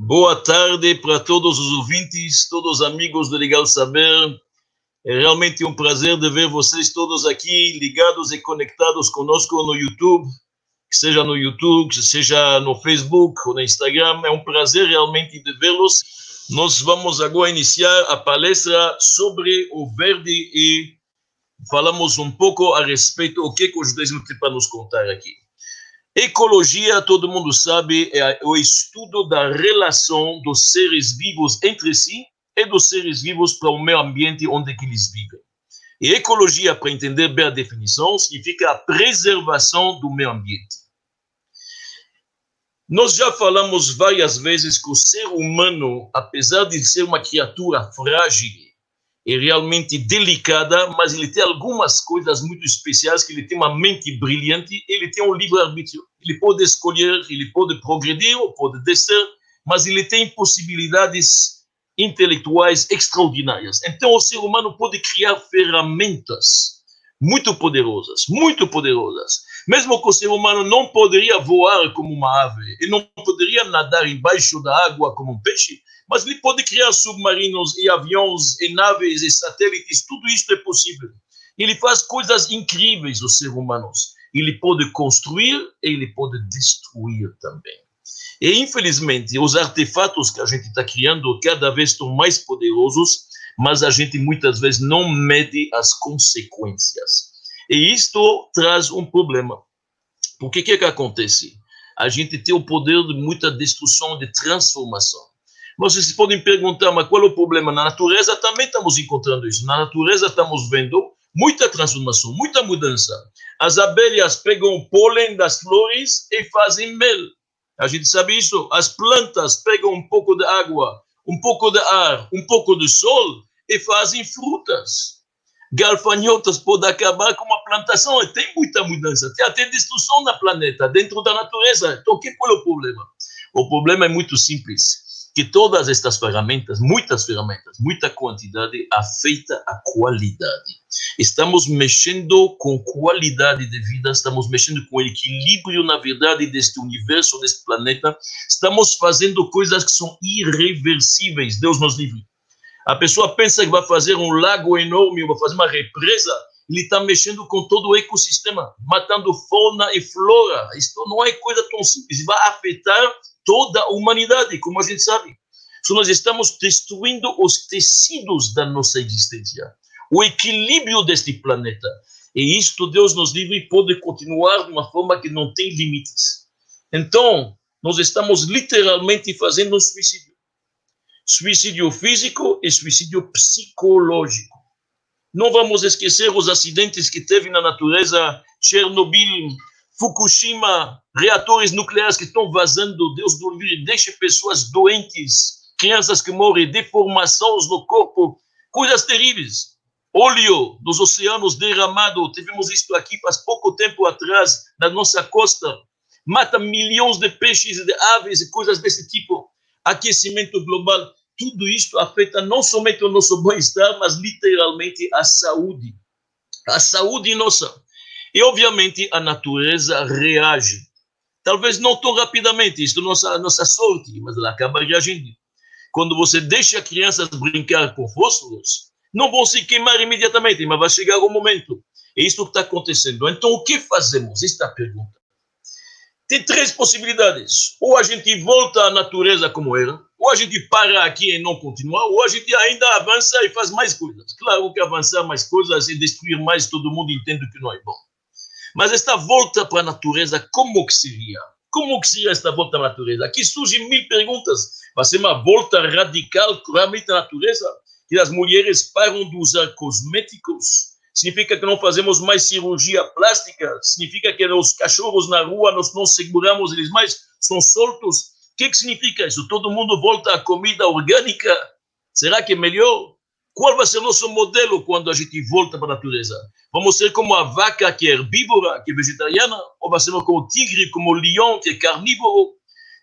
Boa tarde para todos os ouvintes, todos os amigos do Legal Saber. É realmente um prazer de ver vocês todos aqui ligados e conectados conosco no YouTube, que seja no YouTube, que seja no Facebook ou no Instagram. É um prazer realmente de vê-los. Nós vamos agora iniciar a palestra sobre o verde e falamos um pouco a respeito do que o judaísmo tem para nos contar aqui. Ecologia, todo mundo sabe, é o estudo da relação dos seres vivos entre si e dos seres vivos para o meio ambiente onde que eles vivem. E ecologia, para entender bem a definição, significa a preservação do meio ambiente. Nós já falamos várias vezes que o ser humano, apesar de ser uma criatura frágil, é realmente delicada, mas ele tem algumas coisas muito especiais, que ele tem uma mente brilhante, ele tem um livre-arbítrio. Ele pode escolher, ele pode progredir ou pode descer, mas ele tem possibilidades intelectuais extraordinárias. Então, o ser humano pode criar ferramentas muito poderosas, muito poderosas. Mesmo que o ser humano não poderia voar como uma ave, e não poderia nadar embaixo da água como um peixe, mas ele pode criar submarinos e aviões e naves e satélites, tudo isso é possível. Ele faz coisas incríveis, os seres humanos. Ele pode construir e ele pode destruir também. E, infelizmente, os artefatos que a gente está criando cada vez estão mais poderosos, mas a gente muitas vezes não mede as consequências. E isto traz um problema. Porque o que, que acontece? A gente tem o poder de muita destruição, de transformação. Vocês podem perguntar, mas qual é o problema? Na natureza também estamos encontrando isso. Na natureza estamos vendo muita transformação, muita mudança. As abelhas pegam o pólen das flores e fazem mel. A gente sabe isso. As plantas pegam um pouco de água, um pouco de ar, um pouco de sol e fazem frutas. Galfanhotas podem acabar com uma plantação. E tem muita mudança. Tem até destruição na planeta, dentro da natureza. Então, qual é o problema? O problema é muito simples que todas estas ferramentas, muitas ferramentas, muita quantidade, afeta a qualidade. Estamos mexendo com qualidade de vida, estamos mexendo com equilíbrio, na verdade, deste universo, deste planeta. Estamos fazendo coisas que são irreversíveis. Deus nos livre. A pessoa pensa que vai fazer um lago enorme, vai fazer uma represa, ele está mexendo com todo o ecossistema, matando fauna e flora. Isto não é coisa tão simples, vai afetar toda a humanidade, como a gente sabe. Nós estamos destruindo os tecidos da nossa existência, o equilíbrio deste planeta. E isto, Deus nos livre, pode continuar de uma forma que não tem limites. Então, nós estamos literalmente fazendo um suicídio. Suicídio físico e suicídio psicológico. Não vamos esquecer os acidentes que teve na natureza, Chernobyl, Fukushima, reatores nucleares que estão vazando, Deus do livre, deixe pessoas doentes, crianças que morrem, deformações no corpo, coisas terríveis. Óleo dos oceanos derramado, tivemos isto aqui faz pouco tempo atrás, na nossa costa, mata milhões de peixes, de aves e coisas desse tipo. Aquecimento global tudo isto afeta não somente o nosso bem-estar, mas literalmente a saúde. A saúde nossa. E, obviamente, a natureza reage. Talvez não tão rapidamente, isto é nossa, nossa sorte, mas ela acaba reagindo. Quando você deixa crianças brincar com fósforos, não vão se queimar imediatamente, mas vai chegar o momento. É isso que está acontecendo. Então, o que fazemos? Esta é a pergunta. Tem três possibilidades. Ou a gente volta à natureza como era, ou a gente para aqui e não continua, ou a gente ainda avança e faz mais coisas. Claro que avançar mais coisas e destruir mais, todo mundo entende que não é bom. Mas esta volta para a natureza, como que seria? Como que seria esta volta à natureza? Aqui surgem mil perguntas. Vai ser uma volta radical realmente à natureza? Que as mulheres param de usar cosméticos? Significa que não fazemos mais cirurgia plástica? Significa que os cachorros na rua nós não seguramos eles mais? São soltos? que, que significa isso? Todo mundo volta à comida orgânica? Será que é melhor? Qual vai ser o nosso modelo quando a gente volta para a natureza? Vamos ser como a vaca que é herbívora, que é vegetariana? Ou vai ser como o tigre, como o leão, que é carnívoro?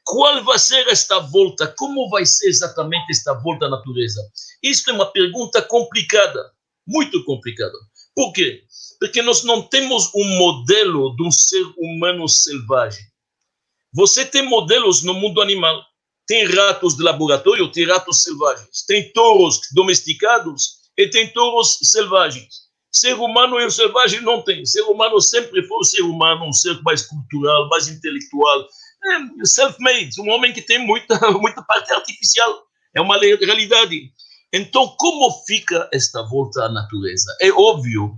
Qual vai ser esta volta? Como vai ser exatamente esta volta à natureza? Isso é uma pergunta complicada, muito complicada. Por quê? Porque nós não temos um modelo de um ser humano selvagem. Você tem modelos no mundo animal. Tem ratos de laboratório, tem ratos selvagens. Tem touros domesticados e tem touros selvagens. Ser humano e selvagem não tem. Ser humano sempre foi um ser humano, um ser mais cultural, mais intelectual. É self-made, um homem que tem muita, muita parte artificial. É uma realidade. Então, como fica esta volta à natureza? É óbvio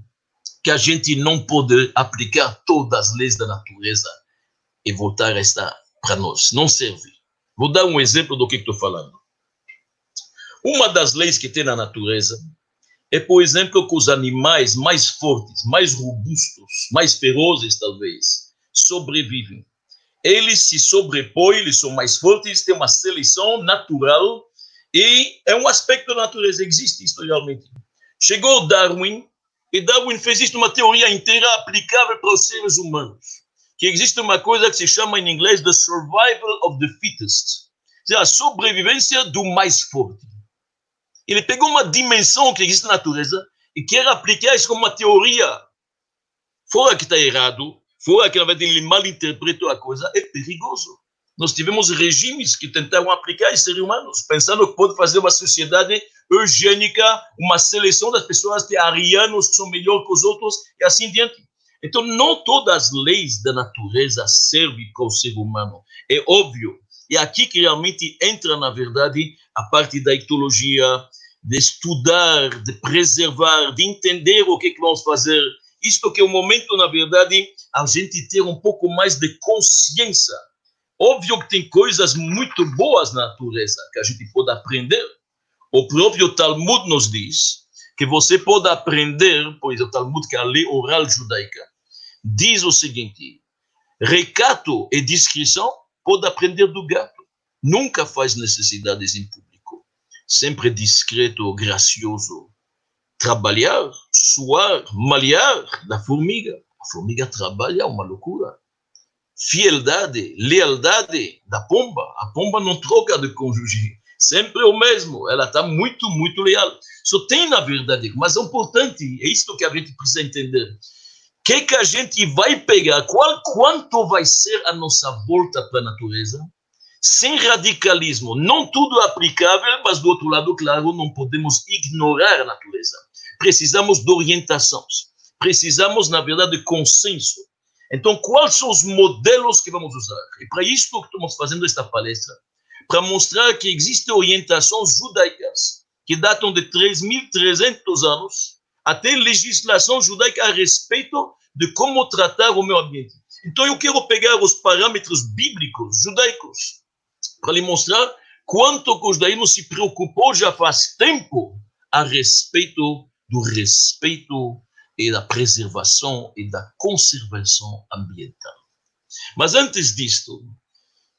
que a gente não pode aplicar todas as leis da natureza e voltar a estar para nós. Não serve. Vou dar um exemplo do que estou falando. Uma das leis que tem na natureza é, por exemplo, que os animais mais fortes, mais robustos, mais ferozes, talvez, sobrevivem. Eles se sobrepõem, eles são mais fortes, têm uma seleção natural e é um aspecto da natureza, existe isso realmente. Chegou Darwin, e Darwin fez isso uma teoria inteira aplicável para os seres humanos. Que existe uma coisa que se chama em inglês the survival of the fittest. A sobrevivência do mais forte. Ele pegou uma dimensão que existe na natureza e quer aplicar isso como uma teoria. Fora que está errado, fora que na verdade ele mal interpretou a coisa, é perigoso. Nós tivemos regimes que tentaram aplicar em seres humanos, pensando que pode fazer uma sociedade eugênica, uma seleção das pessoas de arianos que são melhores que os outros e assim diante. Então, não todas as leis da natureza servem para o ser humano. É óbvio. É aqui que realmente entra, na verdade, a parte da etologia, de estudar, de preservar, de entender o que, é que vamos fazer. Isto que é o momento, na verdade, a gente ter um pouco mais de consciência. Óbvio que tem coisas muito boas na natureza que a gente pode aprender. O próprio Talmud nos diz que você pode aprender, pois o Talmud, que é a lei oral judaica, diz o seguinte: recato e discrição pode aprender do gato. Nunca faz necessidades em público sempre discreto, gracioso. Trabalhar, suar, malhar da formiga. A formiga trabalha, uma loucura. Fieldade, lealdade da pomba. A pomba não troca de cônjuge. Sempre o mesmo. Ela está muito, muito leal. Só tem, na verdade, mas é importante, é isso que a gente precisa entender. O que, que a gente vai pegar? Qual, quanto vai ser a nossa volta para a natureza? sem radicalismo. Não tudo aplicável, mas do outro lado, claro, não podemos ignorar a natureza. Precisamos de orientações. Precisamos, na verdade, de consenso. Então, quais são os modelos que vamos usar? E para isso que estamos fazendo esta palestra, para mostrar que existem orientações judaicas que datam de 3.300 anos até legislação judaica a respeito de como tratar o meio ambiente. Então, eu quero pegar os parâmetros bíblicos judaicos para lhe mostrar quanto que os daí não se preocupou já faz tempo a respeito do respeito e da preservação e da conservação ambiental. Mas antes disto,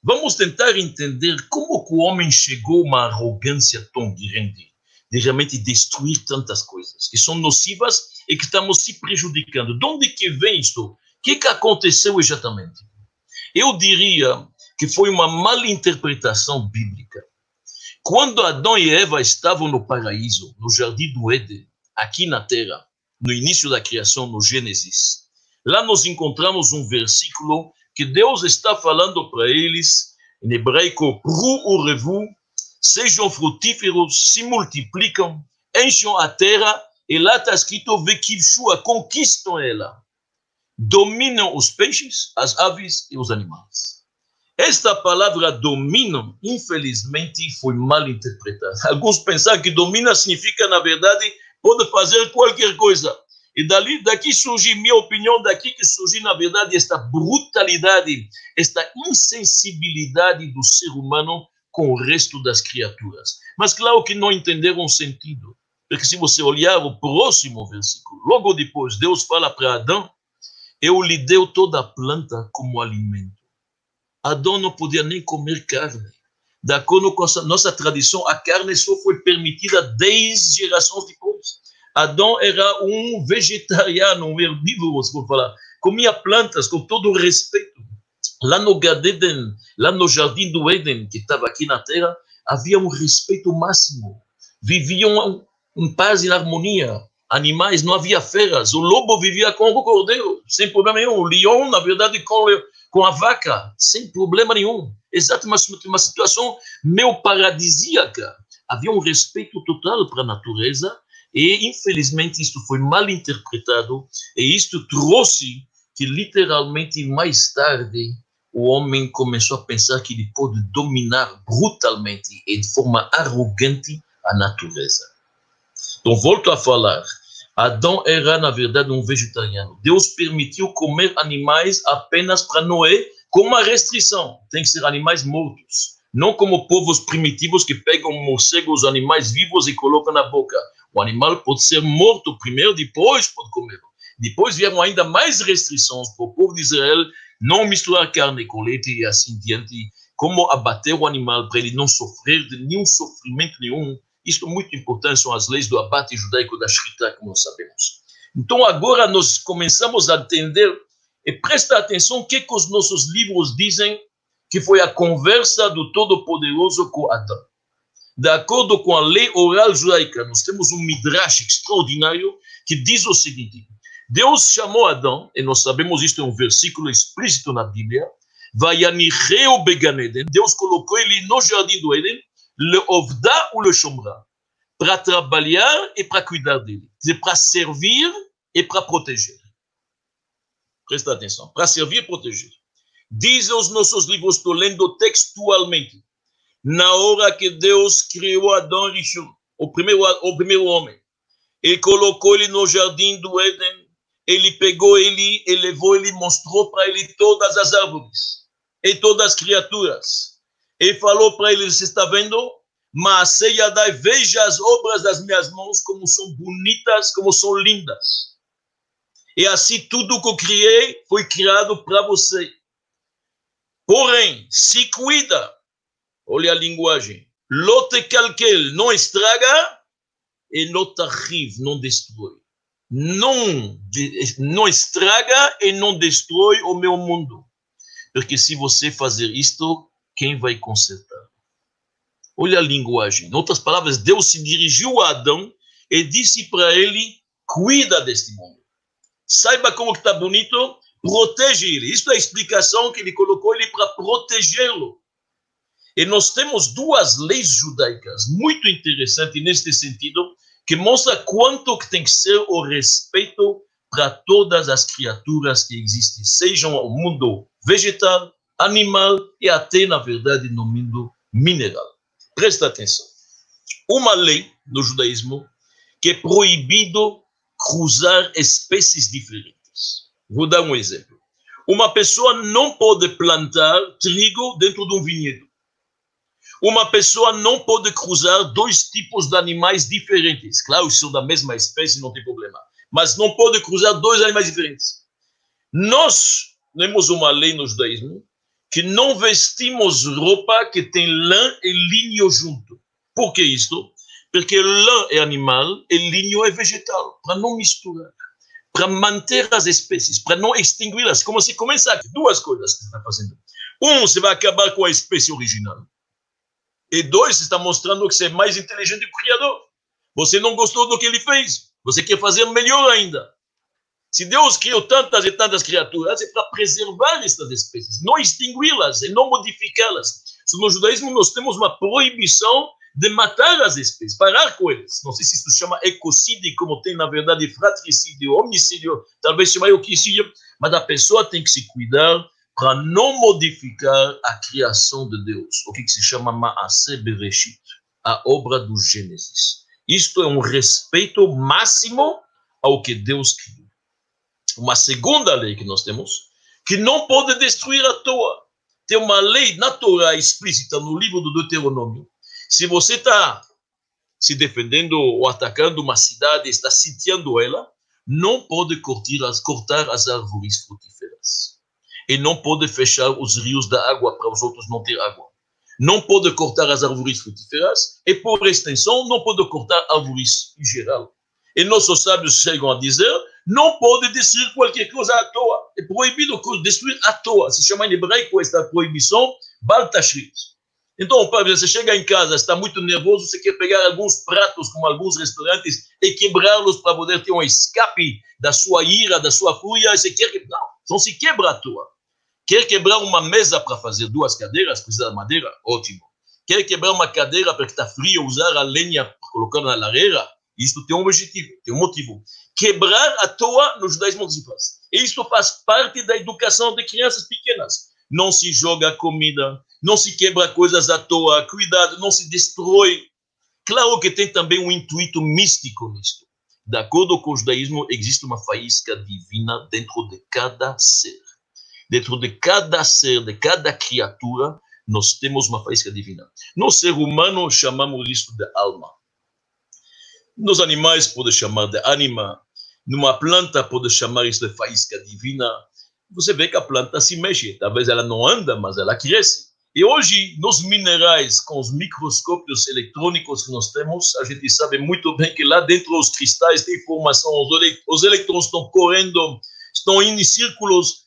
vamos tentar entender como o homem chegou a uma arrogância tão grande de realmente destruir tantas coisas que são nocivas e que estamos se prejudicando. De onde que vem isto? O que, que aconteceu exatamente? Eu diria que foi uma mal interpretação bíblica. Quando Adão e Eva estavam no paraíso, no jardim do Éden, aqui na terra, no início da criação, no Gênesis, lá nós encontramos um versículo que Deus está falando para eles, em hebraico, revu, sejam frutíferos, se multiplicam, encham a terra, e lá está escrito, vekivshua, conquistam ela, dominam os peixes, as aves e os animais. Esta palavra domina, infelizmente, foi mal interpretada. Alguns pensaram que domina significa, na verdade, pode fazer qualquer coisa. E dali, daqui surge, minha opinião, daqui que surge, na verdade, esta brutalidade, esta insensibilidade do ser humano com o resto das criaturas. Mas claro que não entenderam o sentido. Porque se você olhar o próximo versículo, logo depois, Deus fala para Adão, eu lhe deu toda a planta como alimento. Adão não podia nem comer carne. De acordo com a nossa tradição, a carne só foi permitida dez gerações depois. Adão era um vegetariano, um herbívoro, se for falar. Comia plantas com todo o respeito. Lá no Gadeden, lá no jardim do Éden, que estava aqui na terra, havia um respeito máximo. Viviam em paz e harmonia. Animais, não havia feras. O lobo vivia com o cordeiro, sem problema nenhum. O leão, na verdade, com com a vaca, sem problema nenhum. exatamente uma situação meio paradisíaca. Havia um respeito total para a natureza e, infelizmente, isto foi mal interpretado e isto trouxe que, literalmente, mais tarde, o homem começou a pensar que ele pode dominar brutalmente e de forma arrogante a natureza. Então, volto a falar. Adão era, na verdade, um vegetariano. Deus permitiu comer animais apenas para Noé, com uma restrição: tem que ser animais mortos. Não como povos primitivos que pegam morcegos, animais vivos e colocam na boca. O animal pode ser morto primeiro, depois pode comer. Depois vieram ainda mais restrições para o povo de Israel não misturar carne com leite e assim diante, como abater o animal para ele não sofrer de nenhum sofrimento nenhum. Isto é muito importante, são as leis do abate judaico da Shrita, como sabemos. Então agora nós começamos a entender e presta atenção o que, que os nossos livros dizem que foi a conversa do Todo-Poderoso com Adão. De acordo com a lei oral judaica, nós temos um midrash extraordinário que diz o seguinte: Deus chamou Adão, e nós sabemos isto é um versículo explícito na Bíblia, Vayanicheu Beganeden, Deus colocou ele no jardim do Éden, le ovda ou le chomra, para trabalhar e para cuidar dele, para servir e para proteger. Presta atenção, para servir e proteger. Dizem os nossos livros, estou lendo textualmente, na hora que Deus criou Adão Rishon, o primeiro, o primeiro homem, ele colocou ele no jardim do Éden, ele pegou ele, elevou ele, mostrou para ele todas as árvores e todas as criaturas. Ele falou para ele: Você está vendo? Mas Yadai, veja as obras das minhas mãos, como são bonitas, como são lindas. E assim tudo que eu criei foi criado para você. Porém, se cuida. Olha a linguagem. Lote calquel, não estraga e não tarrive, não destrói não, não estraga e não destrói o meu mundo. Porque se você fazer isto, quem vai consertar? Olha a linguagem. Em outras palavras, Deus se dirigiu a Adão e disse para ele: cuida deste mundo. Saiba como está bonito, protege ele. Isto é a explicação que ele colocou ele para protegê-lo. E nós temos duas leis judaicas muito interessantes neste sentido, que mostra quanto que tem que ser o respeito para todas as criaturas que existem, sejam o mundo vegetal, animal e até, na verdade, no mundo mineral. Presta atenção. Uma lei no judaísmo que é proibido cruzar espécies diferentes. Vou dar um exemplo. Uma pessoa não pode plantar trigo dentro de um vinhedo. Uma pessoa não pode cruzar dois tipos de animais diferentes. Claro, são da mesma espécie, não tem problema. Mas não pode cruzar dois animais diferentes. Nós temos uma lei no judaísmo que não vestimos roupa que tem lã e linho junto. Por que isto? Porque lã é animal e linho é vegetal, para não misturar, para manter as espécies, para não extingui-las. Como se começa aqui, duas coisas que você está fazendo. Um, você vai acabar com a espécie original. E dois, você está mostrando que você é mais inteligente que o Criador. Você não gostou do que ele fez. Você quer fazer melhor ainda. Se Deus criou tantas e tantas criaturas, é para preservar estas espécies, não extingui-las e não modificá-las. No judaísmo, nós temos uma proibição de matar as espécies, parar com elas. Não sei se isso se chama ecocídio, como tem, na verdade, fratricídio, homicídio, talvez chame homicídio, mas a pessoa tem que se cuidar para não modificar a criação de Deus, o que se chama Maase Bereshit, a obra do Gênesis. Isto é um respeito máximo ao que Deus criou. Uma segunda lei que nós temos, que não pode destruir à toa. Tem uma lei natural explícita no livro do Deuteronômio. Se você está se defendendo ou atacando uma cidade, está sitiando ela, não pode cortar as, cortar as árvores frutíferas e não pode fechar os rios da água para os outros não ter água. Não pode cortar as árvores frutíferas e, por extensão, não pode cortar árvores em geral. E nossos sábios chegam a dizer: não pode destruir qualquer coisa à toa. É proibido destruir à toa. Se chama em hebraico esta proibição baltashrit. Então, você chega em casa, está muito nervoso, você quer pegar alguns pratos, como alguns restaurantes, e quebrá-los para poder ter um escape da sua ira, da sua fúria, você quer que. Não, não se quebra à toa Quer quebrar uma mesa para fazer duas cadeiras, precisa de madeira? Ótimo. Quer quebrar uma cadeira porque está frio, usar a lenha para colocar na lareira? Isto tem um objetivo, tem um motivo. Quebrar à toa no judaísmo se faz. Isso faz parte da educação de crianças pequenas. Não se joga comida, não se quebra coisas à toa, cuidado, não se destrói. Claro que tem também um intuito místico nisto. De acordo com o judaísmo, existe uma faísca divina dentro de cada ser. Dentro de cada ser, de cada criatura, nós temos uma faísca divina. No ser humano, chamamos isso de alma. Nos animais, pode chamar de anima. Numa planta, pode chamar isso de faísca divina. Você vê que a planta se mexe. Talvez ela não anda, mas ela cresce. E hoje, nos minerais, com os microscópios eletrônicos que nós temos, a gente sabe muito bem que lá dentro dos cristais tem formação, os elétrons estão correndo, estão indo em círculos,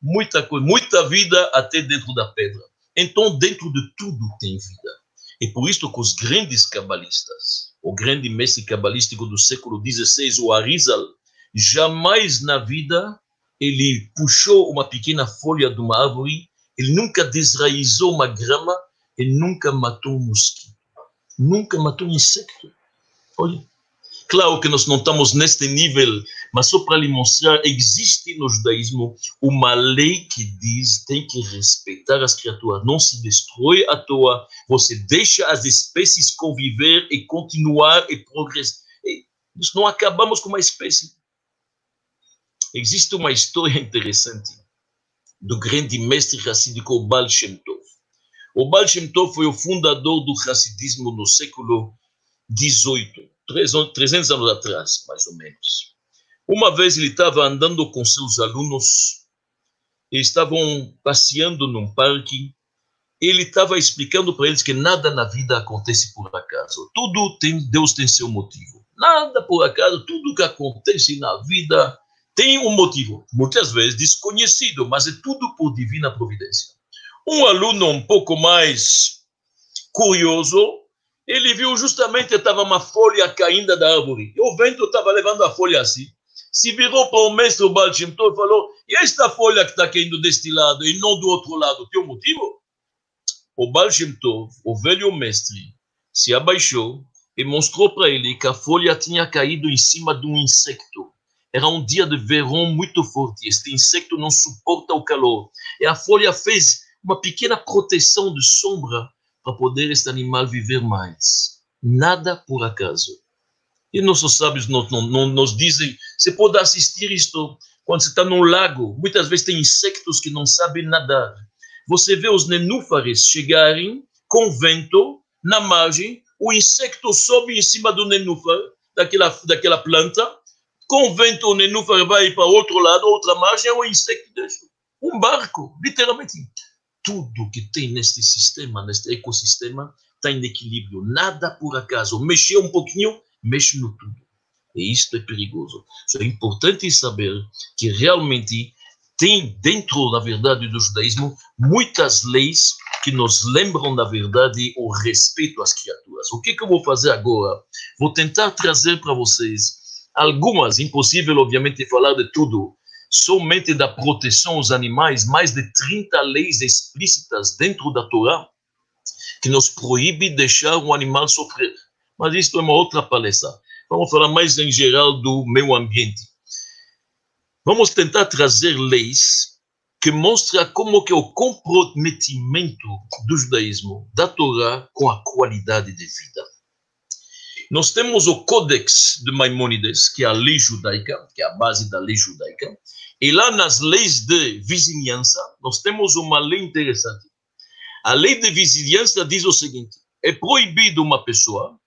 muita coisa, muita vida até dentro da pedra. Então, dentro de tudo tem vida. E por isso que os grandes cabalistas, o grande mestre cabalístico do século XVI, o Arizal, jamais na vida ele puxou uma pequena folha de uma árvore ele nunca desraizou uma grama, ele nunca matou um mosquito, nunca matou um insecto. Olha, claro que nós não estamos neste nível, mas só para lhe mostrar, existe no judaísmo uma lei que diz tem que respeitar as criaturas, não se destrói à toa, você deixa as espécies conviver e continuar e progredir. Nós não acabamos com uma espécie. Existe uma história interessante do grande mestre racídico Baal Shem Tov. O Baal Shem Tov foi o fundador do racidismo no século XVIII, 300 anos atrás, mais ou menos. Uma vez ele estava andando com seus alunos, estavam passeando num parque, ele estava explicando para eles que nada na vida acontece por acaso. Tudo tem, Deus tem seu motivo. Nada por acaso, tudo que acontece na vida tem um motivo, muitas vezes desconhecido, mas é tudo por divina providência. Um aluno um pouco mais curioso, ele viu justamente estava uma folha caindo da árvore. E o vento estava levando a folha assim. Se virou para o mestre Baal Tov e falou: E esta folha que está caindo deste lado e não do outro lado, tem um motivo? O Baal Tov, o velho mestre, se abaixou e mostrou para ele que a folha tinha caído em cima de um insecto era um dia de verão muito forte. Este insecto não suporta o calor. E a folha fez uma pequena proteção de sombra para poder este animal viver mais. Nada por acaso. E nossos sábios nos, nos dizem: você pode assistir isto quando você está num lago. Muitas vezes tem insectos que não sabem nadar. Você vê os nenúfares chegarem com vento na margem, o insecto sobe em cima do nenúfar, daquela, daquela planta, o nenúfar vai para outro lado, outra margem, é um insecto deixa. Um barco, literalmente. Tudo que tem neste sistema, neste ecossistema, está em equilíbrio. Nada por acaso. Mexer um pouquinho, mexe no tudo. E isto é perigoso. É importante saber que realmente tem dentro, na verdade, do judaísmo, muitas leis que nos lembram, na verdade, o respeito às criaturas. O que, que eu vou fazer agora? Vou tentar trazer para vocês algumas, impossível obviamente falar de tudo, somente da proteção aos animais, mais de 30 leis explícitas dentro da Torá que nos proíbe deixar um animal sofrer. Mas isso é uma outra palestra. Vamos falar mais em geral do meio ambiente. Vamos tentar trazer leis que mostram como que é o comprometimento do judaísmo, da Torá, com a qualidade de vida. Nós temos o Codex de Maimônides, que é a lei judaica, que é a base da lei judaica, e lá nas leis de vizinhança, nós temos uma lei interessante. A lei de vizinhança diz o seguinte: é proibido uma pessoa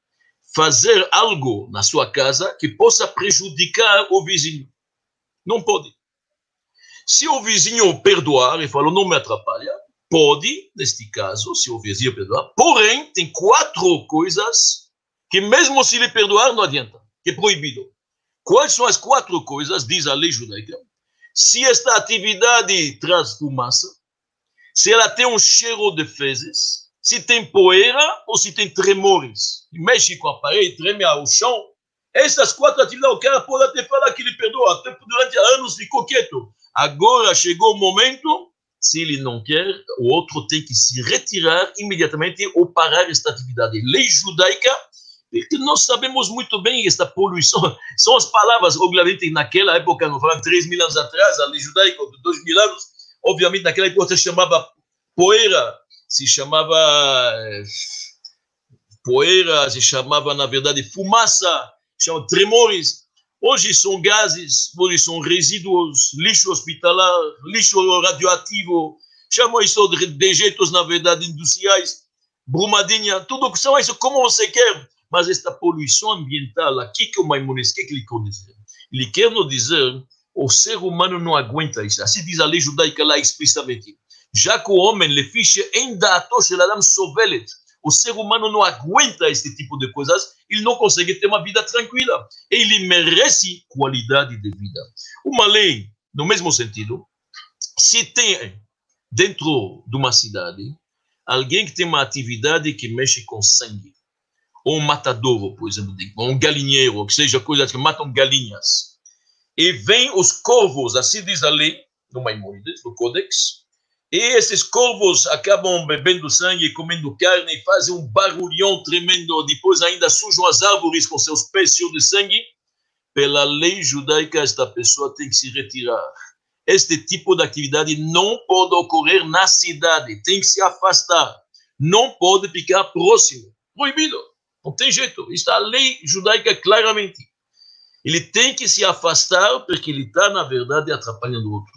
fazer algo na sua casa que possa prejudicar o vizinho. Não pode. Se o vizinho perdoar e falar, não me atrapalha, pode, neste caso, se o vizinho perdoar, porém, tem quatro coisas que mesmo se lhe perdoar não adianta, que é proibido. Quais são as quatro coisas, diz a lei judaica? Se esta atividade traz fumaça, se ela tem um cheiro de fezes, se tem poeira ou se tem tremores, mexe com a parede, treme ao chão, essas quatro atividades, o cara pode até falar que ele perdoa, até durante anos ficou quieto. Agora chegou o momento, Se ele não quer, o outro tem que se retirar imediatamente ou parar esta atividade. Lei judaica, porque nós sabemos muito bem esta poluição. São as palavras, obviamente, naquela época, não falam 3 mil anos atrás, a lei judaica de 2 mil anos, obviamente, naquela época se chamava poeira, se chamava eh, poeira, se chamava, na verdade, fumaça, se chama tremores. Hoje são gases, hoje são resíduos, lixo hospitalar, lixo radioativo, chamam isso de dejetos, na verdade, industriais, brumadinha, tudo que são isso, como você quer. Mas esta poluição ambiental, aqui que o Maimonides, o que ele quer dizer? Ele quer nos dizer, o ser humano não aguenta isso. Assim diz a lei judaica lá explicitamente. Já que o homem, le fiche em dato, o ser humano não aguenta esse tipo de coisas, ele não consegue ter uma vida tranquila. Ele merece qualidade de vida. Uma lei, no mesmo sentido, se tem dentro de uma cidade alguém que tem uma atividade que mexe com sangue, ou um matadouro, por exemplo, ou um galinheiro, que seja coisas que matam galinhas, e vem os corvos, assim diz a lei, no Maimonides, no Codex, e esses corvos acabam bebendo sangue, comendo carne, e fazem um barulhão tremendo, depois ainda sujam as árvores com seus pés cheios de sangue. Pela lei judaica, esta pessoa tem que se retirar. Este tipo de atividade não pode ocorrer na cidade, tem que se afastar. Não pode ficar próximo. Proibido. Não tem jeito. Está a lei judaica claramente. Ele tem que se afastar porque ele está, na verdade, atrapalhando o outro.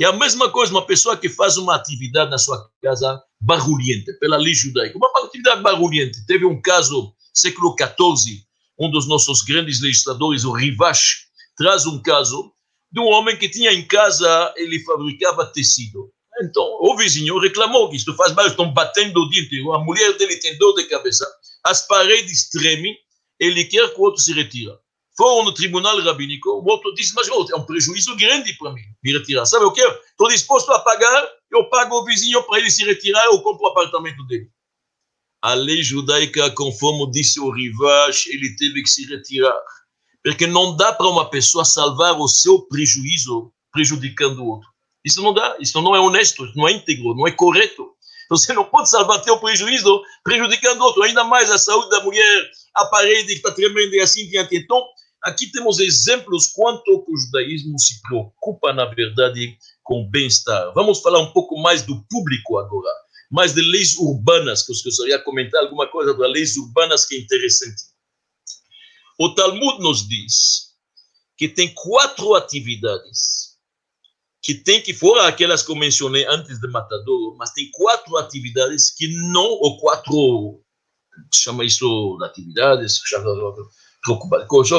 É a mesma coisa uma pessoa que faz uma atividade na sua casa barulhenta, pela lei judaica. Uma atividade barulhenta. Teve um caso, século XIV, um dos nossos grandes legisladores, o Rivache, traz um caso de um homem que tinha em casa, ele fabricava tecido. Então, o vizinho reclamou que isto faz mal, estão batendo o dia inteiro. A mulher dele tem dor de cabeça, as paredes tremem, ele quer que o outro se retire foram no tribunal rabínico, o outro disse, mas é um prejuízo grande para mim, me retirar. Sabe o que? Estou disposto a pagar, eu pago o vizinho para ele se retirar, eu compro o apartamento dele. A lei judaica, conforme disse o Rivache, ele teve que se retirar. Porque não dá para uma pessoa salvar o seu prejuízo prejudicando o outro. Isso não dá, isso não é honesto, não é íntegro, não é correto. Você não pode salvar teu prejuízo prejudicando outro, ainda mais a saúde da mulher, a parede que está tremendo e assim diante. Então, Aqui temos exemplos quanto o judaísmo se preocupa, na verdade, com o bem-estar. Vamos falar um pouco mais do público agora, mais de leis urbanas, que eu gostaria de comentar alguma coisa das leis urbanas que é interessante. O Talmud nos diz que tem quatro atividades que tem que fora aquelas que eu mencionei antes de Matador, mas tem quatro atividades que não, ou quatro, chama isso de atividades, chama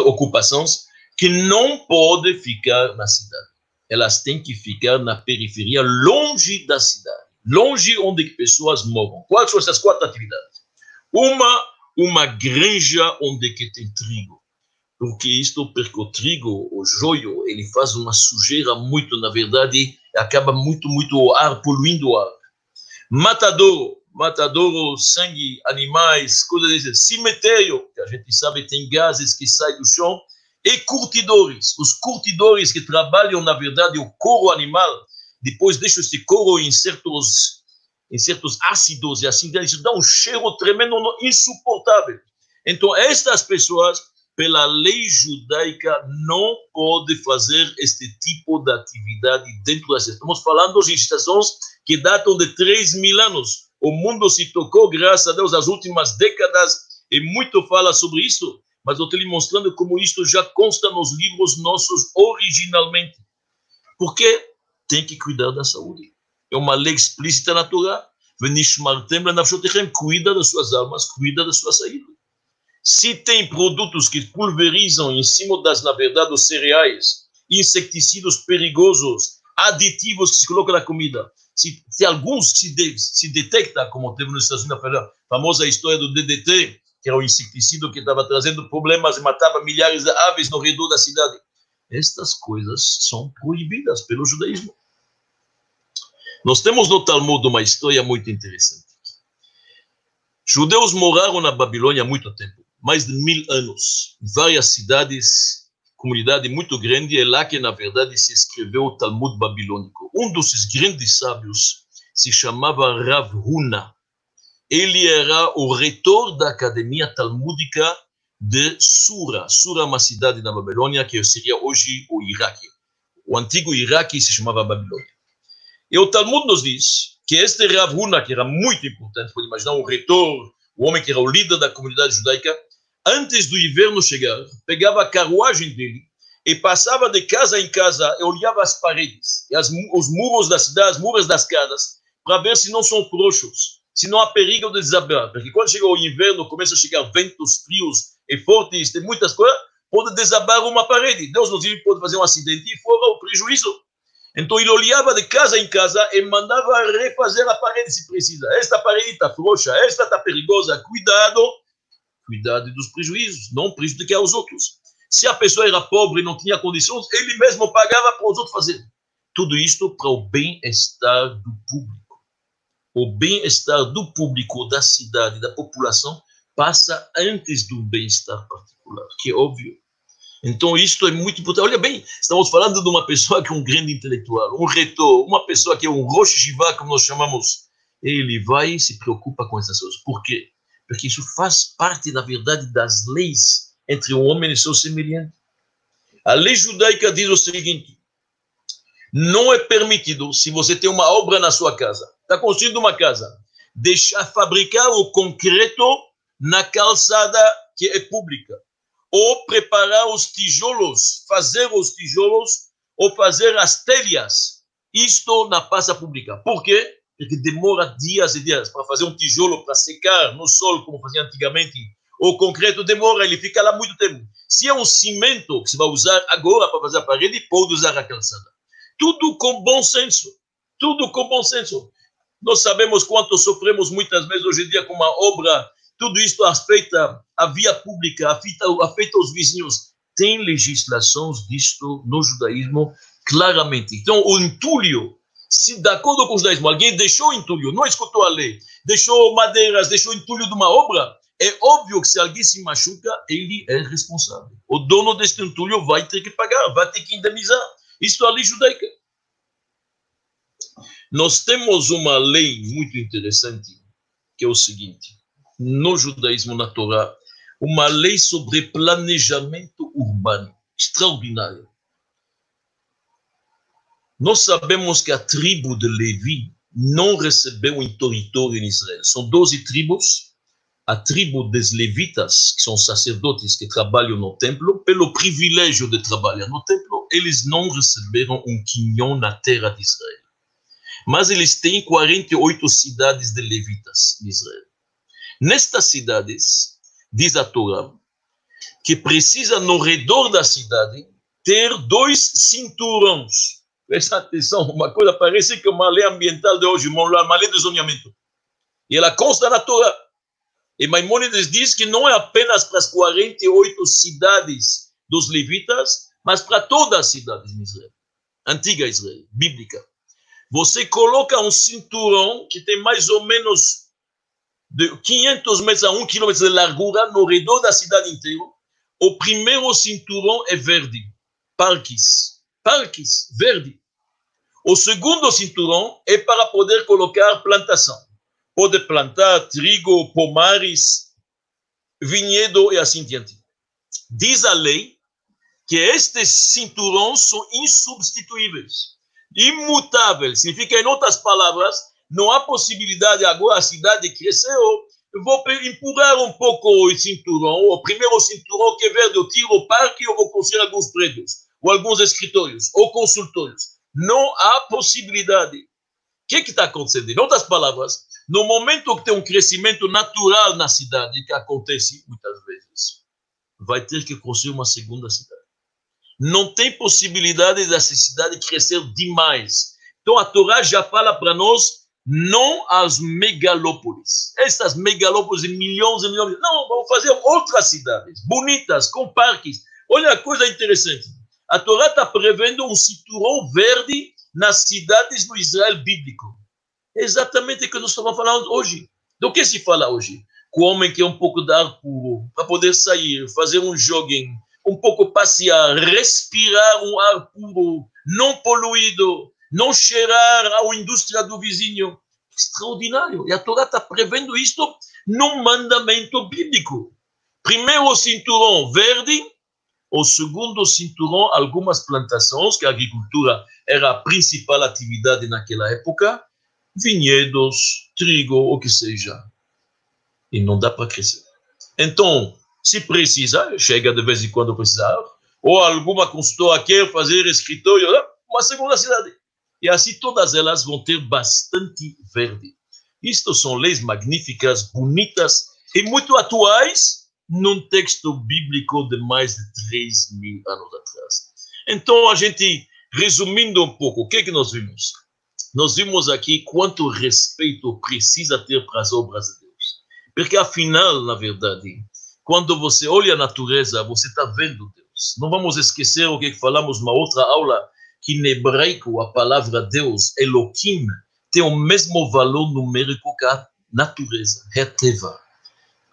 ocupações que não podem ficar na cidade. Elas têm que ficar na periferia, longe da cidade, longe onde pessoas moram. Quais são essas quatro atividades? Uma, uma granja onde que tem trigo. Porque isto, porque o trigo, o joio, ele faz uma sujeira muito, na verdade, acaba muito, muito o ar, poluindo o ar. Matador, matadouro, sangue, animais, coisas desse, cemitério, que a gente sabe tem gases que saem do chão, e curtidores, os curtidores que trabalham, na verdade, o couro animal, depois deixam esse couro em certos, em certos ácidos, e assim, isso dá um cheiro tremendo, insuportável. Então, estas pessoas, pela lei judaica, não podem fazer este tipo de atividade dentro das Estamos falando de estações que datam de 3 mil anos, o mundo se tocou, graças a Deus, nas últimas décadas, e muito fala sobre isso, mas eu estou lhe mostrando como isto já consta nos livros nossos originalmente. Porque tem que cuidar da saúde. É uma lei explícita na Torá. Cuida das suas almas, cuida da sua saída. Se tem produtos que pulverizam em cima das, na verdade, os cereais, inseticidas perigosos, aditivos que se colocam na comida, se, se alguns se, de, se detecta, como teve nos Estados Unidos, a famosa história do DDT, que era o inseticida que estava trazendo problemas e matava milhares de aves no redor da cidade. Estas coisas são proibidas pelo judaísmo. Nós temos no Talmud uma história muito interessante. Judeus moraram na Babilônia há muito tempo, mais de mil anos, várias cidades comunidade muito grande, é lá que, na verdade, se escreveu o Talmud babilônico. Um desses grandes sábios se chamava Rav Huna. Ele era o reitor da Academia Talmúdica de Sura. Sura é uma cidade na Babilônia, que seria hoje o Iraque. O antigo Iraque se chamava Babilônia. E o Talmud nos diz que este Rav Huna, que era muito importante, pode imaginar um reitor, o homem que era o líder da comunidade judaica, antes do inverno chegar, pegava a carruagem dele e passava de casa em casa e olhava as paredes e as, os muros da cidade, as muras das casas, para ver se não são frouxos, se não há perigo de desabar. Porque quando chega o inverno, começa a chegar ventos frios e fortes, tem muitas coisas, pode desabar uma parede. Deus nos diz pode fazer um acidente e fora o prejuízo. Então ele olhava de casa em casa e mandava refazer a parede se precisa. Esta parede está frouxa, esta está perigosa, cuidado cuidado dos prejuízos, não prejudicar os outros. Se a pessoa era pobre e não tinha condições, ele mesmo pagava para os outros fazerem. Tudo isto para o bem-estar do público. O bem-estar do público, da cidade, da população, passa antes do bem-estar particular, que é óbvio. Então, isto é muito importante. Olha bem, estamos falando de uma pessoa que é um grande intelectual, um reitor, uma pessoa que é um Rosh Shiva, como nós chamamos. Ele vai e se preocupa com essas coisas. Por quê? Porque isso faz parte, na verdade, das leis entre o homem e seu semelhante. A lei judaica diz o seguinte: não é permitido, se você tem uma obra na sua casa, está construindo uma casa, deixar fabricar o concreto na calçada que é pública, ou preparar os tijolos, fazer os tijolos, ou fazer as telhas, isto na praça pública. Por quê? Porque demora dias e dias para fazer um tijolo para secar no sol, como fazia antigamente. O concreto demora, ele fica lá muito tempo. Se é um cimento que você vai usar agora para fazer a parede, pode usar a calçada. Tudo com bom senso. Tudo com bom senso. Nós sabemos quanto sofremos muitas vezes hoje em dia com uma obra, tudo isto afeta a via pública, afeta, afeta os vizinhos. Tem legislações disto no judaísmo claramente. Então, o entulho se de acordo com o judaísmo, alguém deixou entulho, não escutou a lei, deixou madeiras, deixou entulho de uma obra, é óbvio que se alguém se machuca, ele é responsável. O dono deste entulho vai ter que pagar, vai ter que indenizar. Isso é a lei judaica. Nós temos uma lei muito interessante, que é o seguinte: no judaísmo, na Torá, uma lei sobre planejamento urbano, extraordinária. Nós sabemos que a tribo de Levi não recebeu um território em Israel. São 12 tribos. A tribo dos levitas, que são sacerdotes que trabalham no templo, pelo privilégio de trabalhar no templo, eles não receberam um quinhão na terra de Israel. Mas eles têm 48 cidades de levitas em Israel. Nestas cidades, diz a Torá, que precisa no redor da cidade ter dois cinturões Presta atenção, uma coisa parece que é uma lei ambiental de hoje, uma lei de zoneamento. E ela consta na Torá. E Maimônides diz que não é apenas para as 48 cidades dos levitas, mas para todas as cidades de Israel. Antiga Israel, bíblica. Você coloca um cinturão que tem mais ou menos de 500 metros a 1 quilômetro de largura no redor da cidade inteira. O primeiro cinturão é verde, parques parques verde. O segundo cinturão é para poder colocar plantação. Pode plantar trigo, pomares, vinhedo e assim diante. Diz a lei que estes cinturões são insubstituíveis, imutáveis. Significa, em outras palavras, não há possibilidade agora a cidade crescer. Eu vou empurrar um pouco o cinturão, o primeiro cinturão que é verde, eu tiro o parque e eu vou construir alguns prédios ou alguns escritórios, ou consultórios. Não há possibilidade. O que está acontecendo? Em outras palavras, no momento que tem um crescimento natural na cidade, que acontece muitas vezes, vai ter que construir uma segunda cidade. Não tem possibilidade dessa cidade crescer demais. Então a Torá já fala para nós não as megalópolis. Essas megalópolis de milhões e milhões. Não, vamos fazer outras cidades, bonitas, com parques. Olha a coisa interessante. A Torá está prevendo um cinturão verde nas cidades do Israel bíblico. É exatamente o que nós estamos falando hoje. Do que se fala hoje? Com o homem é um pouco de ar puro, para poder sair, fazer um jogging, um pouco passear, respirar um ar puro, não poluído, não cheirar a indústria do vizinho. Extraordinário. E a Torá está prevendo isto no mandamento bíblico. Primeiro o cinturão verde, o segundo cinturão, algumas plantações, que a agricultura era a principal atividade naquela época, vinhedos, trigo, o que seja. E não dá para crescer. Então, se precisa, chega de vez em quando precisar, ou alguma consultora quer fazer escritório, uma segunda cidade. E assim todas elas vão ter bastante verde. Isto são leis magníficas, bonitas e muito atuais num texto bíblico de mais de 3 mil anos atrás. Então, a gente, resumindo um pouco, o que, é que nós vimos? Nós vimos aqui quanto respeito precisa ter para as obras de Deus. Porque, afinal, na verdade, quando você olha a natureza, você está vendo Deus. Não vamos esquecer o que falamos numa outra aula, que em hebraico a palavra Deus, Elohim, tem o mesmo valor numérico que a natureza, Heteva.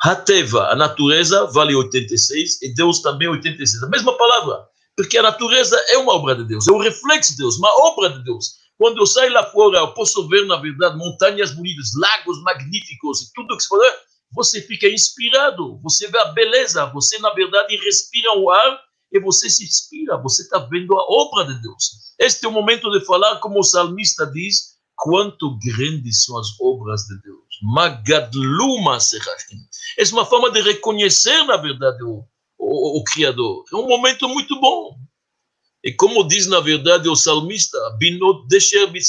Hateva, a natureza, vale 86, e Deus também 86. A mesma palavra, porque a natureza é uma obra de Deus, é um reflexo de Deus, uma obra de Deus. Quando eu saio lá fora, eu posso ver, na verdade, montanhas bonitas, lagos magníficos e tudo que se puder você fica inspirado, você vê a beleza, você na verdade respira o ar e você se inspira, você está vendo a obra de Deus. Este é o momento de falar, como o salmista diz, quanto grandes são as obras de Deus. Magadluma serachim. É uma forma de reconhecer, na verdade, o, o, o Criador. É um momento muito bom. E como diz, na verdade, o salmista,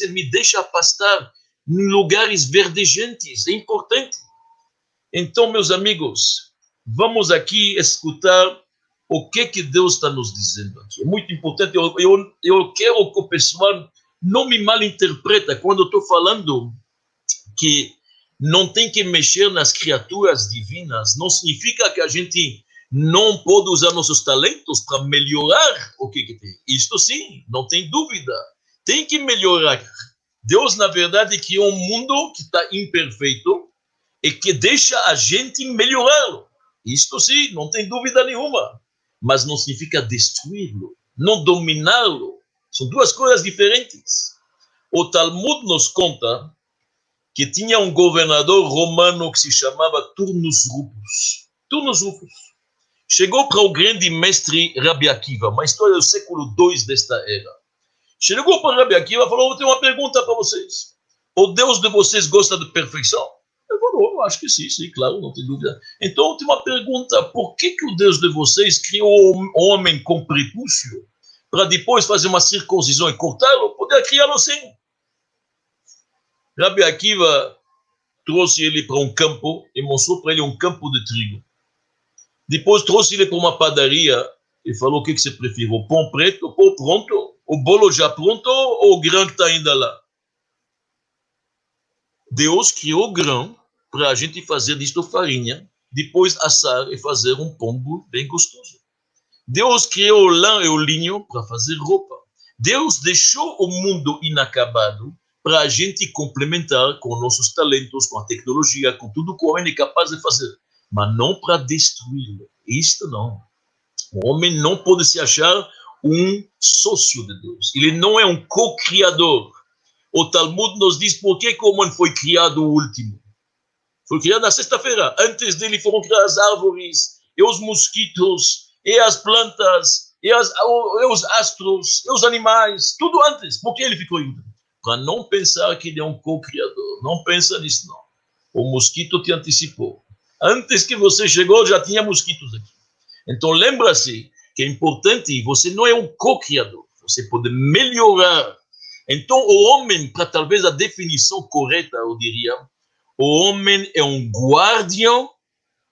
me deixa pastar em lugares verdejantes. É importante. Então, meus amigos, vamos aqui escutar o que que Deus está nos dizendo aqui. É muito importante. Eu, eu, eu quero que o pessoal não me malinterpreta quando eu estou falando que não tem que mexer nas criaturas divinas. Não significa que a gente não pode usar nossos talentos para melhorar o que, que tem. Isto sim, não tem dúvida. Tem que melhorar. Deus, na verdade, criou um mundo que está imperfeito, e que deixa a gente melhorá-lo. Isto sim, não tem dúvida nenhuma. Mas não significa destruí-lo, não dominá-lo. São duas coisas diferentes. O Talmud nos conta que tinha um governador romano que se chamava Turnus Rufus. Turnus Rufus. Chegou para o grande mestre Rabi Akiva, uma história do século II desta era. Chegou para Rabi Akiva e falou: Eu tenho uma pergunta para vocês. O Deus de vocês gosta de perfeição? Ele falou, eu acho que sim, sim, claro, não tem dúvida. Então, última pergunta, por que, que o Deus de vocês criou o homem com prepúcio para depois fazer uma circuncisão e cortá-lo? Poder criá-lo assim. Rabi Akiva trouxe ele para um campo e mostrou para ele um campo de trigo. Depois trouxe ele para uma padaria e falou: o que, que você prefere, o pão preto, o pão pronto, o bolo já pronto ou o grão que está ainda lá? Deus criou o grão para a gente fazer disto farinha, depois assar e fazer um pombo bem gostoso. Deus criou o lã e o linho para fazer roupa. Deus deixou o mundo inacabado para a gente complementar com nossos talentos, com a tecnologia, com tudo que o homem é capaz de fazer, mas não para destruí-lo. Isto não. O homem não pode se achar um sócio de Deus. Ele não é um co-criador. O Talmud nos diz por que o homem foi criado o último. Foi criado na sexta-feira. Antes dele foram criadas as árvores, e os mosquitos, e as plantas, e, as, e os astros, e os animais, tudo antes. Por que ele ficou ainda? Para não pensar que ele é um co-criador. Não pensa nisso, não. O mosquito te antecipou. Antes que você chegou, já tinha mosquitos aqui. Então, lembra-se que é importante, você não é um co-criador. Você pode melhorar. Então, o homem, para talvez a definição correta, eu diria, o homem é um guardião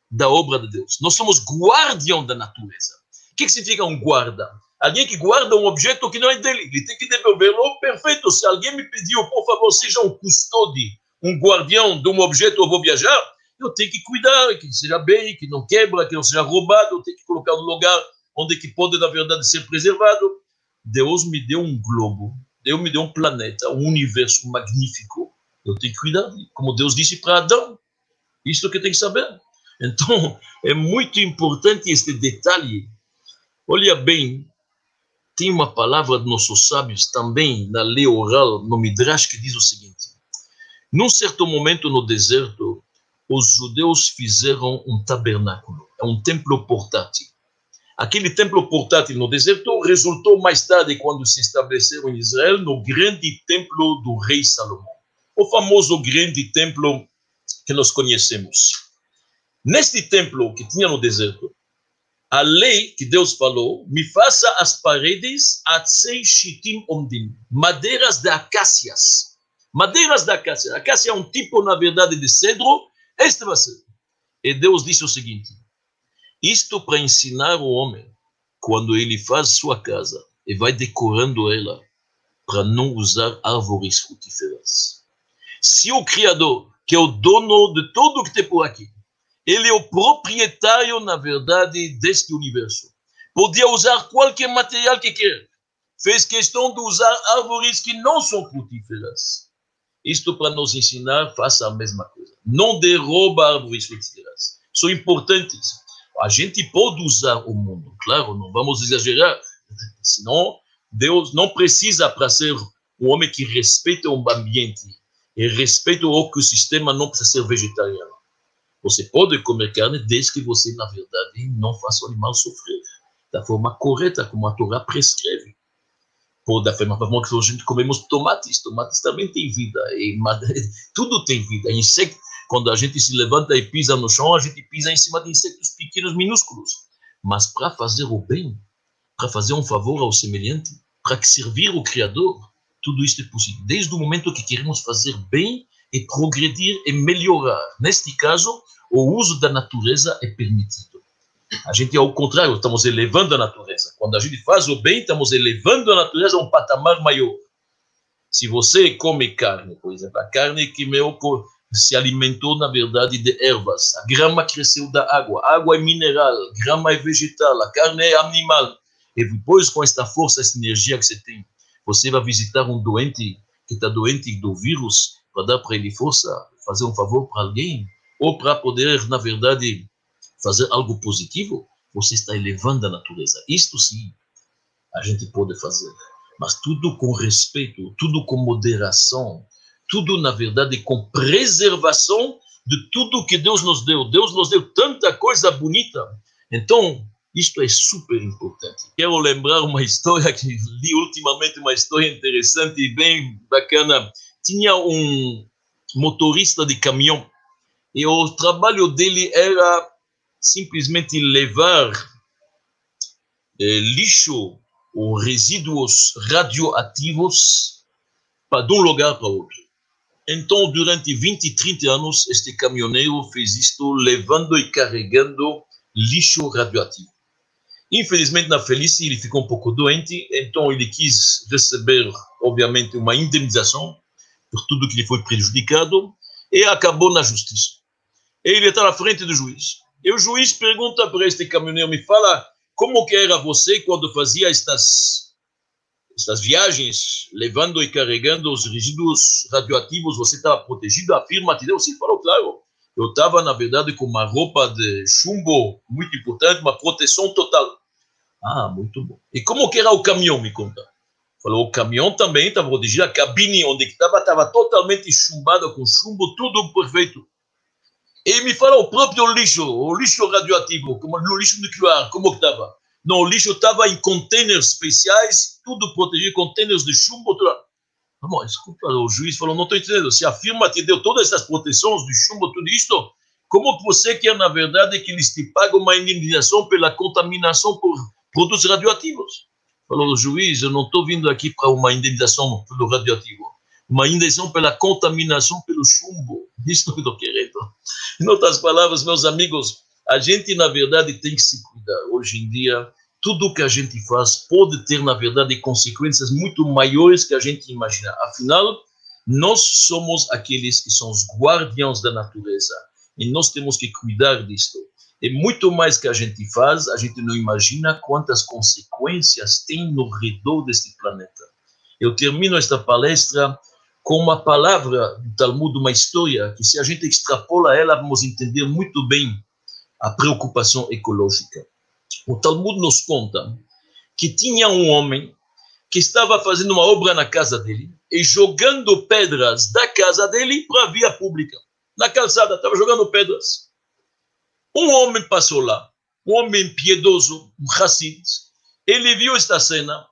da obra de Deus. Nós somos guardião da natureza. O que, significa um guarda? Alguém que guarda um objeto que não é dele. Ele tem que devolvê-lo perfeito. Se alguém me pediu, por favor, seja um custódio, um guardião de um objeto, eu vou viajar, eu tenho que cuidar, que seja bem, que não quebra, que não seja roubado, eu tenho que colocar no lugar onde que pode, na verdade, ser preservado. Deus me deu um globo, Deus me deu um planeta, um universo magnífico, eu tenho que cuidar, como Deus disse para Adão. Isso que tem que saber. Então, é muito importante este detalhe. Olha bem, tem uma palavra de nossos sábios também na lei oral, no Midrash, que diz o seguinte: num certo momento no deserto, os judeus fizeram um tabernáculo, é um templo portátil. Aquele templo portátil no deserto resultou mais tarde, quando se estabeleceram em Israel, no grande templo do rei Salomão, o famoso grande templo que nós conhecemos. Neste templo que tinha no deserto, a lei que Deus falou, me faça as paredes atzei shitim omdim, madeiras de acácias. Madeiras de acácia. Acácia é um tipo, na verdade, de cedro. Este vai ser. E Deus disse o seguinte: isto para ensinar o homem, quando ele faz sua casa e vai decorando ela, para não usar árvores frutíferas. Se o Criador, que é o dono de tudo que tem por aqui, ele é o proprietário, na verdade, deste universo. Podia usar qualquer material que quer. Fez questão de usar árvores que não são frutíferas. Isto para nos ensinar, faça a mesma coisa. Não derruba árvores frutíferas. São importantes. A gente pode usar o mundo, claro, não vamos exagerar. Senão, Deus não precisa para ser um homem que respeita o ambiente e respeita o ecossistema, não precisa ser vegetariano. Você pode comer carne desde que você, na verdade, não faça o animal sofrer da forma correta, como a Torá prescreve. Por da forma a gente comemos tomates, tomates também têm vida, e tudo tem vida. Insecto, quando a gente se levanta e pisa no chão, a gente pisa em cima de insectos pequenos, minúsculos. Mas para fazer o bem, para fazer um favor ao semelhante, para servir o Criador, tudo isso é possível. Desde o momento que queremos fazer bem e progredir e melhorar. Neste caso, o uso da natureza é permitido. A gente, ao contrário, estamos elevando a natureza. Quando a gente faz o bem, estamos elevando a natureza a um patamar maior. Se você come carne, por exemplo, a carne que meu se alimentou, na verdade, de ervas, a grama cresceu da água, a água é mineral, a grama é vegetal, a carne é animal. E depois, com esta força, essa energia que você tem, você vai visitar um doente que está doente do vírus, para dar para ele força, fazer um favor para alguém, ou para poder, na verdade, fazer algo positivo, você está elevando a natureza. Isto sim, a gente pode fazer. Mas tudo com respeito, tudo com moderação, tudo, na verdade, com preservação de tudo que Deus nos deu. Deus nos deu tanta coisa bonita. Então, isto é super importante. Quero lembrar uma história que li ultimamente, uma história interessante e bem bacana. Tinha um motorista de caminhão e o trabalho dele era simplesmente levar eh, lixo ou resíduos radioativos para de um lugar para outro. Então, durante 20, 30 anos, este caminhoneiro fez isto levando e carregando lixo radioativo. Infelizmente, na velhice, ele ficou um pouco doente, então ele quis receber, obviamente, uma indemnização por tudo que lhe foi prejudicado e acabou na justiça ele está na frente do juiz. E o juiz pergunta para este caminhoneiro, me fala, como que era você quando fazia estas, estas viagens, levando e carregando os resíduos radioativos, você estava protegido? Afirma, te deu? Sim, falou, claro. Eu estava, na verdade, com uma roupa de chumbo muito importante, uma proteção total. Ah, muito bom. E como que era o caminhão, me conta? Falou, o caminhão também estava protegido, a cabine onde estava estava totalmente chumbada com chumbo, tudo perfeito. E me fala o próprio lixo, o lixo radioativo, como no lixo nuclear, como estava? Não, o lixo estava em containers especiais, tudo protegido, containers de chumbo. Tudo. Bom, desculpa, o juiz falou, não estou entendendo. Se a firma te deu todas essas proteções de chumbo, tudo isto, como você quer, na verdade, que eles te pagam uma indenização pela contaminação por produtos radioativos? Falou o juiz, eu não estou vindo aqui para uma indenização pelo radioativo uma indenização pela contaminação pelo chumbo. Isso eu estou querendo. Em outras palavras, meus amigos, a gente, na verdade, tem que se cuidar. Hoje em dia, tudo que a gente faz pode ter, na verdade, consequências muito maiores que a gente imagina. Afinal, nós somos aqueles que são os guardiões da natureza e nós temos que cuidar disto. E muito mais que a gente faz, a gente não imagina quantas consequências tem no redor deste planeta. Eu termino esta palestra com uma palavra do Talmud, uma história, que se a gente extrapola ela, vamos entender muito bem a preocupação ecológica. O Talmud nos conta que tinha um homem que estava fazendo uma obra na casa dele e jogando pedras da casa dele para a via pública. Na calçada, estava jogando pedras. Um homem passou lá, um homem piedoso, um Hassid. Ele viu esta cena,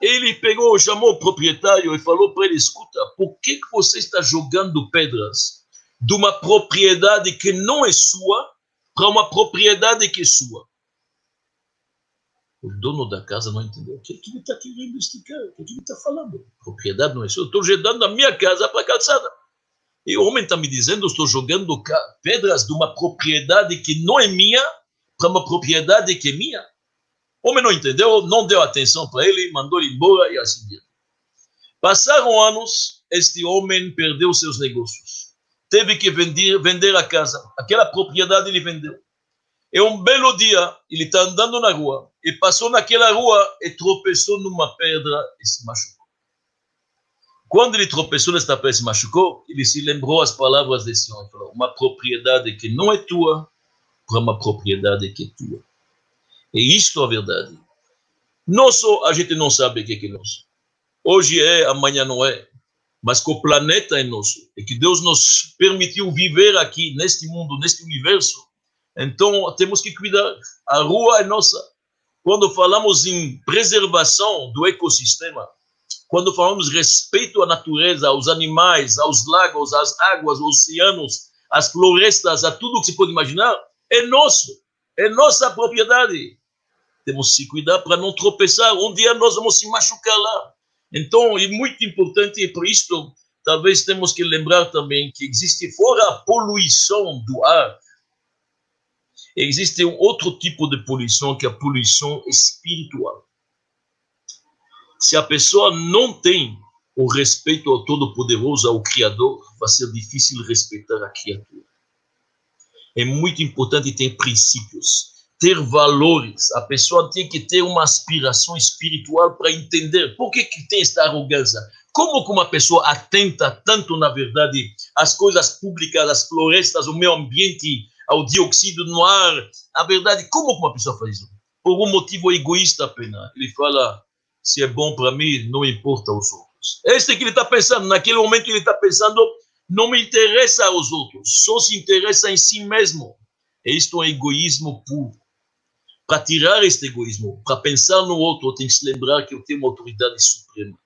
ele pegou, chamou o proprietário e falou para ele: escuta, por que, que você está jogando pedras de uma propriedade que não é sua para uma propriedade que é sua? O dono da casa não entendeu. O que, que ele está querendo esticar? O que, que ele está falando? Propriedade não é sua. Estou jogando a minha casa para a calçada. E o homem está me dizendo, estou jogando pedras de uma propriedade que não é minha para uma propriedade que é minha. O homem não entendeu, não deu atenção para ele, mandou ele embora e assim diante. Passaram anos, este homem perdeu seus negócios. Teve que vender, vender a casa. Aquela propriedade ele vendeu. E um belo dia, ele está andando na rua e passou naquela rua e tropeçou numa pedra e se machucou. Quando ele tropeçou nesta pedra e se machucou, ele se lembrou as palavras desse homem. Falou, uma propriedade que não é tua para uma propriedade que é tua. E isto é a verdade. Nosso, a gente não sabe o que é nosso. Hoje é, amanhã não é. Mas que o planeta é nosso. E que Deus nos permitiu viver aqui, neste mundo, neste universo então, temos que cuidar. A rua é nossa. Quando falamos em preservação do ecossistema, quando falamos respeito à natureza, aos animais, aos lagos, às águas, aos oceanos, às florestas, a tudo que se pode imaginar, é nosso. É nossa propriedade. Temos que cuidar para não tropeçar. Um dia nós vamos se machucar lá. Então, é muito importante, e por isso, talvez temos que lembrar também que existe, fora a poluição do ar, Existe um outro tipo de poluição, que é a poluição espiritual. Se a pessoa não tem o respeito ao Todo-Poderoso, ao Criador, vai ser difícil respeitar a criatura. É muito importante ter princípios, ter valores. A pessoa tem que ter uma aspiração espiritual para entender por que, que tem esta arrogância. Como que uma pessoa atenta tanto, na verdade, às coisas públicas, às florestas, ao meio ambiente, ao dióxido no ar. A verdade, como uma pessoa faz isso? Por um motivo egoísta apenas. Ele fala, se é bom para mim, não importa aos outros. Este que ele está pensando, naquele momento ele está pensando, não me interessa aos outros, só se interessa em si mesmo. E isto é egoísmo puro. Para tirar este egoísmo, para pensar no outro, tenho que se lembrar que eu tenho uma autoridade suprema.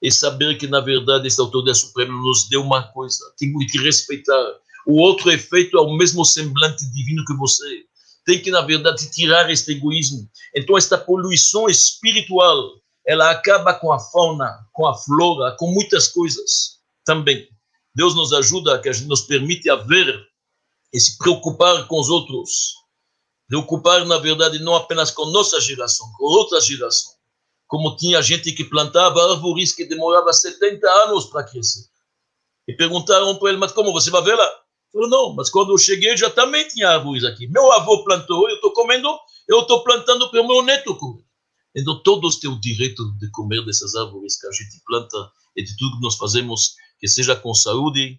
E saber que, na verdade, esta autoridade suprema nos deu uma coisa, tenho que respeitar o outro é feito ao mesmo semblante divino que você. Tem que, na verdade, tirar este egoísmo. Então, esta poluição espiritual, ela acaba com a fauna, com a flora, com muitas coisas também. Deus nos ajuda, que a gente nos permite a ver e se preocupar com os outros. Preocupar, na verdade, não apenas com nossa geração, com outra geração. Como tinha gente que plantava árvores que demorava 70 anos para crescer. E perguntaram para ele, mas como você vai ver lá? Falou, não, mas quando eu cheguei já também tinha árvores aqui. Meu avô plantou, eu estou comendo, eu estou plantando para o meu neto comer. Então todos têm o direito de comer dessas árvores que a gente planta e de tudo que nós fazemos, que seja com saúde